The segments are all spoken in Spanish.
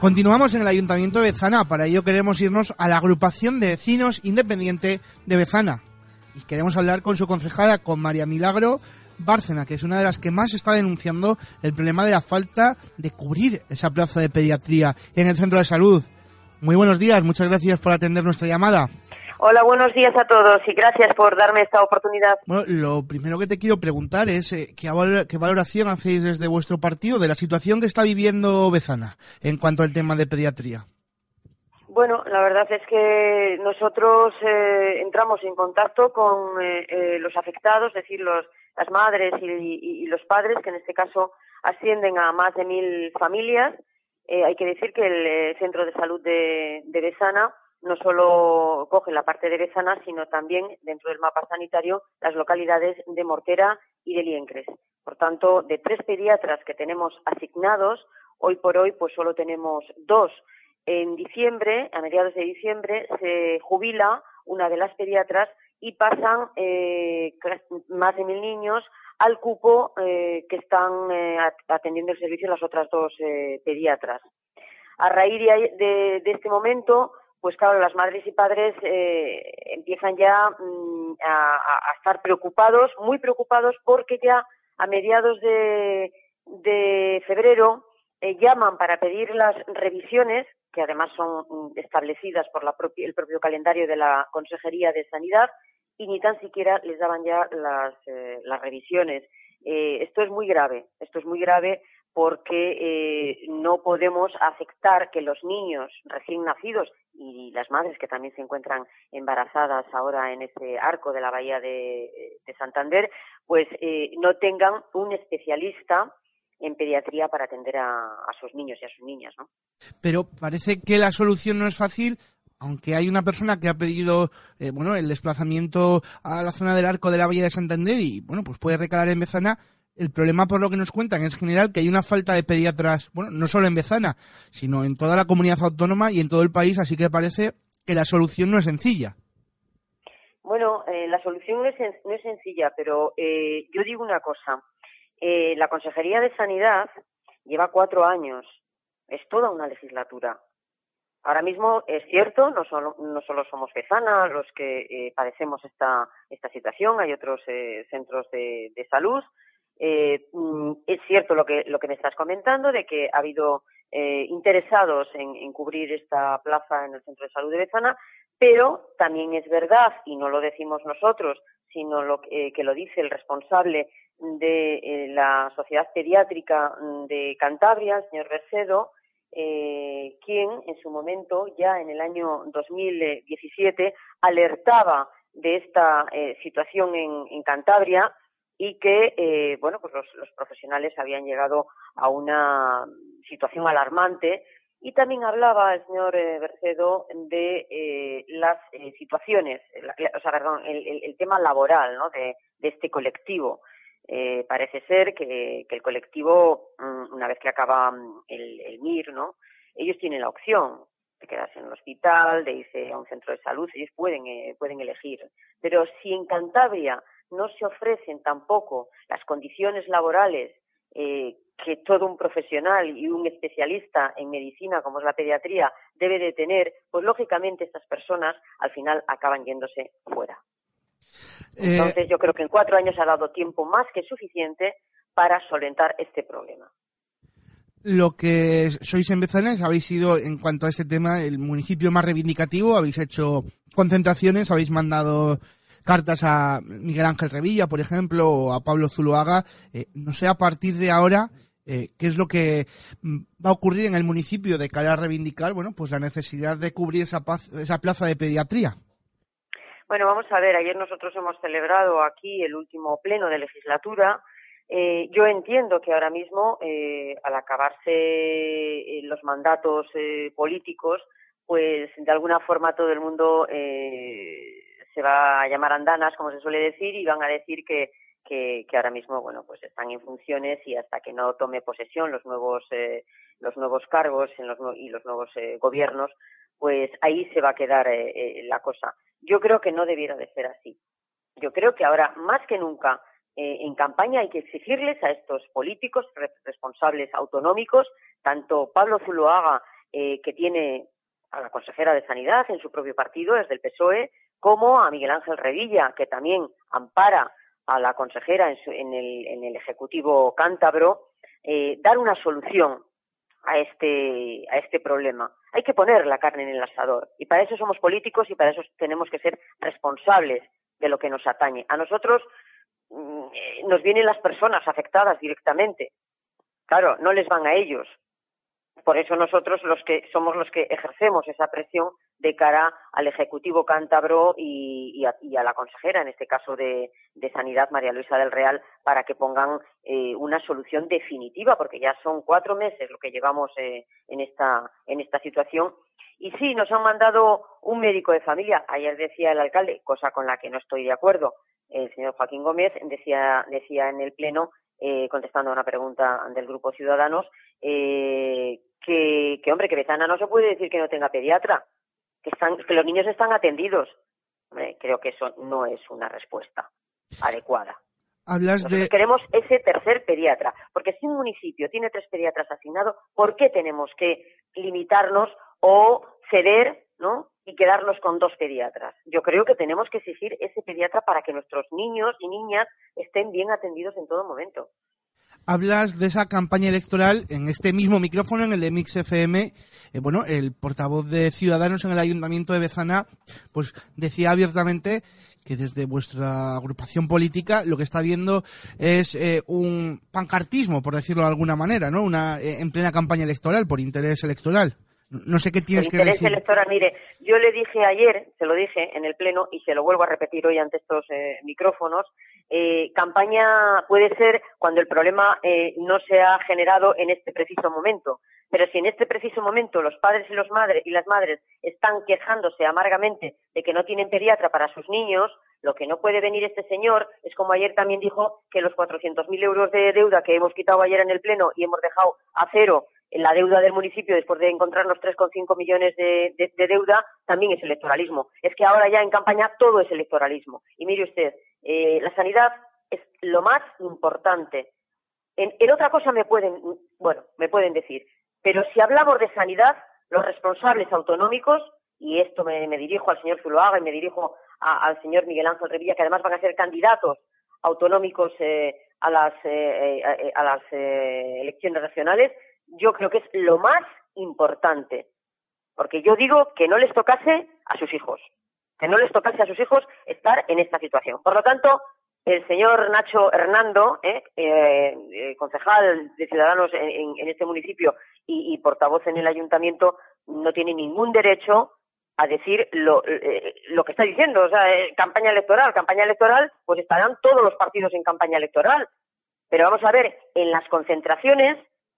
Continuamos en el Ayuntamiento de Bezana, para ello queremos irnos a la agrupación de vecinos independiente de Bezana. Y queremos hablar con su concejala, con María Milagro Bárcena, que es una de las que más está denunciando el problema de la falta de cubrir esa plaza de pediatría en el centro de salud. Muy buenos días, muchas gracias por atender nuestra llamada. Hola, buenos días a todos y gracias por darme esta oportunidad. Bueno, lo primero que te quiero preguntar es eh, ¿qué, valoración hacéis desde vuestro partido de la situación que está viviendo Bezana en cuanto al tema de pediatría. Bueno, la verdad es que nosotros eh, entramos en contacto con eh, los afectados, es decir, los, las madres y, los padres, que en este caso ascienden a más de mil familias. hay que decir que el Centro de Salud de, de Besana no solo coge la parte de Bezana, sino también dentro del mapa sanitario las localidades de Mortera y de Liencres. Por tanto, de tres pediatras que tenemos asignados, hoy por hoy pues solo tenemos dos. En diciembre, a mediados de diciembre, se jubila una de las pediatras y pasan eh, más de mil niños al cupo eh, que están eh, atendiendo el servicio las otras dos pediatras. A raíz de este momento, pues claro, las madres y padres eh, empiezan ya mm, a, estar preocupados, muy preocupados, porque ya a mediados de, febrero eh, llaman para pedir las revisiones, que además son mm, establecidas por el propio calendario de la Consejería de Sanidad, y ni tan siquiera les daban ya las, eh, las revisiones. esto es muy grave, esto es muy grave porque no podemos aceptar que los niños recién nacidos y las madres que también se encuentran embarazadas ahora en ese arco de la bahía de, Santander, pues eh, no tengan un especialista en pediatría para atender a, sus niños y a sus niñas, ¿no? Pero parece que la solución no es fácil, aunque hay una persona que ha pedido, eh, bueno, el desplazamiento a la zona del arco de la bahía de Santander y, bueno, pues puede recalar en Bezana el problema, por lo que nos cuentan, es general que hay una falta de pediatras, bueno, no solo en Bezana, sino en toda la comunidad autónoma y en todo el país, así que parece que la solución no es sencilla. Bueno, eh, la solución no es, no es sencilla, pero eh, yo digo una cosa. Eh, la Consejería de Sanidad lleva cuatro años, es toda una legislatura. Ahora mismo es cierto, no solo, no solo somos Bezana los que padecemos esta, esta situación, hay otros centros de, de salud, eh, mm, es cierto lo que, lo que me estás comentando, de que ha habido eh, interesados en, cubrir esta plaza en el Centro de Salud de Bezana, pero también es verdad, y no lo decimos nosotros, sino lo que, lo dice el responsable de eh, la Sociedad Pediátrica de Cantabria, el señor Bercedo, quien en su momento, ya en el año 2017, alertaba de esta situación en Cantabria, y que eh, bueno pues los, profesionales habían llegado a una situación alarmante y también hablaba el señor eh, Bercedo de eh, las situaciones, o sea, perdón, el, tema laboral ¿no? de, este colectivo. parece ser que, el colectivo, mm, una vez que acaba mm, el, el MIR, ¿no? ellos tienen la opción de quedarse en el hospital, de irse a un centro de salud, ellos pueden, pueden elegir. Pero si en Cantabria no se ofrecen tampoco las condiciones laborales eh, que todo un profesional y un especialista en medicina, como es la pediatría, debe de tener, pues lógicamente estas personas al final acaban yéndose fuera. Eh, Entonces yo creo que en cuatro años ha dado tiempo más que suficiente para solventar este problema. Lo que sois en Bezanes habéis sido, en cuanto a este tema, el municipio más reivindicativo, habéis hecho concentraciones, habéis mandado cartas a Miguel Ángel Revilla, por ejemplo, o a Pablo Zuluaga. Eh, no sé a partir de ahora eh, qué es lo que mm, va a ocurrir en el municipio de cara a reivindicar, bueno, pues la necesidad de cubrir esa, esa plaza de pediatría. Bueno, vamos a ver, ayer nosotros hemos celebrado aquí el último pleno de legislatura. Eh, yo entiendo que ahora mismo, al acabarse los mandatos políticos, pues de alguna forma todo el mundo se va a llamar andanas, como se suele decir, y van a decir que, que, ahora mismo, bueno, pues están en funciones y hasta que no tome posesión los nuevos, eh, los nuevos cargos y los nuevos eh, gobiernos, pues ahí se va a quedar eh, la cosa. Yo creo que no debiera de ser así. Yo creo que ahora, más que nunca, en campaña hay que exigirles a estos políticos responsables autonómicos, tanto Pablo Zuloaga eh, que tiene a la consejera de Sanidad en su propio partido, desde el PSOE, como a Miguel Ángel Revilla, que también ampara a la consejera en, el, Ejecutivo cántabro, eh, dar una solución a este, a este problema. Hay que poner la carne en el asador y para eso somos políticos y para eso tenemos que ser responsables de lo que nos atañe. A nosotros mm, eh, nos vienen las personas afectadas directamente. Claro, no les van a ellos. Por eso nosotros los que somos los que ejercemos esa presión de cara al Ejecutivo cántabro y, a, la consejera, en este caso de, Sanidad, María Luisa del Real, para que pongan eh, una solución definitiva, porque ya son cuatro meses lo que llevamos eh, en, esta, en esta situación. Y sí, nos han mandado un médico de familia. Ayer decía el alcalde, cosa con la que no estoy de acuerdo, el señor Joaquín Gómez decía, decía en el Pleno, eh, contestando a una pregunta del Grupo Ciudadanos, eh, que, que, hombre, que Betana no se puede decir que no tenga pediatra, que, están, que los niños están atendidos. Hombre, creo que eso no es una respuesta adecuada. Hablas de... Queremos ese tercer pediatra, porque si un municipio tiene tres pediatras asignados, ¿por qué tenemos que limitarnos o ceder, ¿no? Y quedarnos con dos pediatras. Yo creo que tenemos que exigir ese pediatra para que nuestros niños y niñas estén bien atendidos en todo momento hablas de esa campaña electoral en este mismo micrófono, en el de Mix FM. Eh, bueno, el portavoz de Ciudadanos en el Ayuntamiento de Bezana, pues decía abiertamente que desde vuestra agrupación política lo que está viendo es eh, un pancartismo, por decirlo de alguna manera, ¿no? Una eh, en plena campaña electoral, por interés electoral. No sé qué tienes que decir. electoral, mire, yo le dije ayer, se lo dije en el Pleno y se lo vuelvo a repetir hoy ante estos micrófonos, eh, campaña puede ser cuando el problema eh, no se ha generado en este preciso momento. Pero si en este preciso momento los padres y, los madres, y las madres están quejándose amargamente de que no tienen pediatra para sus niños, lo que no puede venir este señor es como ayer también dijo que los 400.000 euros de deuda que hemos quitado ayer en el Pleno y hemos dejado a cero la deuda del municipio después de encontrar los 3,5 millones de, de, deuda también es electoralismo. Es que ahora ya en campaña todo es electoralismo. Y mire usted, eh, la sanidad es lo más importante. En, otra cosa me pueden, bueno, me pueden decir, pero si hablamos de sanidad, los responsables autonómicos, y esto me, dirijo al señor Zuloaga y me dirijo al señor Miguel Ángel Revilla, que además van a ser candidatos autonómicos eh, a las, eh, a las elecciones regionales, yo creo que es lo más importante. Porque yo digo que no les tocase a sus hijos que no les tocase a sus hijos estar en esta situación. Por lo tanto, el señor Nacho Hernando, eh, eh, eh concejal de Ciudadanos en, este municipio y, portavoz en el ayuntamiento, no tiene ningún derecho a decir lo, eh, lo que está diciendo. O sea, campaña electoral, campaña electoral, pues estarán todos los partidos en campaña electoral. Pero vamos a ver, en las concentraciones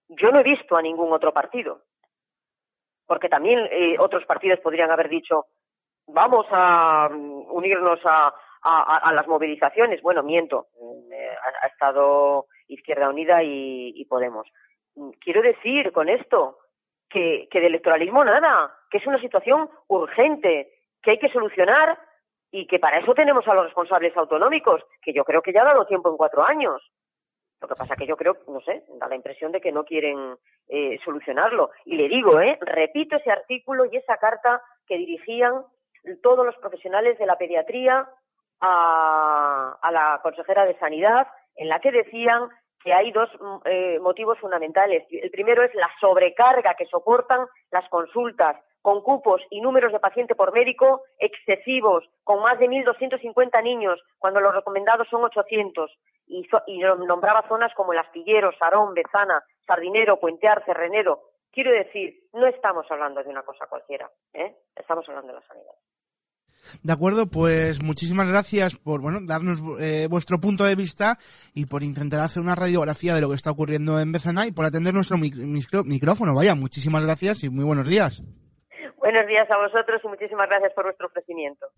yo no he visto a ningún otro partido. Porque también otros partidos podrían haber dicho, vamos a mm, unirnos a, las movilizaciones. Bueno, miento, eh, ha, estado Izquierda Unida y, Podemos. Mm, quiero decir con esto que, que de electoralismo nada, que es una situación urgente, que hay que solucionar y que para eso tenemos a los responsables autonómicos, que yo creo que ya ha dado tiempo en cuatro años. Lo que pasa que yo creo, no sé, da la impresión de que no quieren eh, solucionarlo. Y le digo, eh, repito ese artículo y esa carta que dirigían todos los profesionales de la pediatría a, la consejera de Sanidad, en la que decían que hay dos mm, eh, motivos fundamentales. El primero es la sobrecarga que soportan las consultas con cupos y números de paciente por médico excesivos, con más de 1.250 niños, cuando los recomendados son 800. Y, y nombraba zonas como El Astillero, Sarón, Bezana, Sardinero, Puentear, Cerrenero. Quiero decir, no estamos hablando de una cosa cualquiera, ¿eh? estamos hablando de la sanidad. De acuerdo, pues muchísimas gracias por bueno darnos eh, vuestro punto de vista y por intentar hacer una radiografía de lo que está ocurriendo en Bezana y por atender nuestro micrófono. Vaya, muchísimas gracias y muy buenos días. Buenos días a vosotros y muchísimas gracias por vuestro ofrecimiento.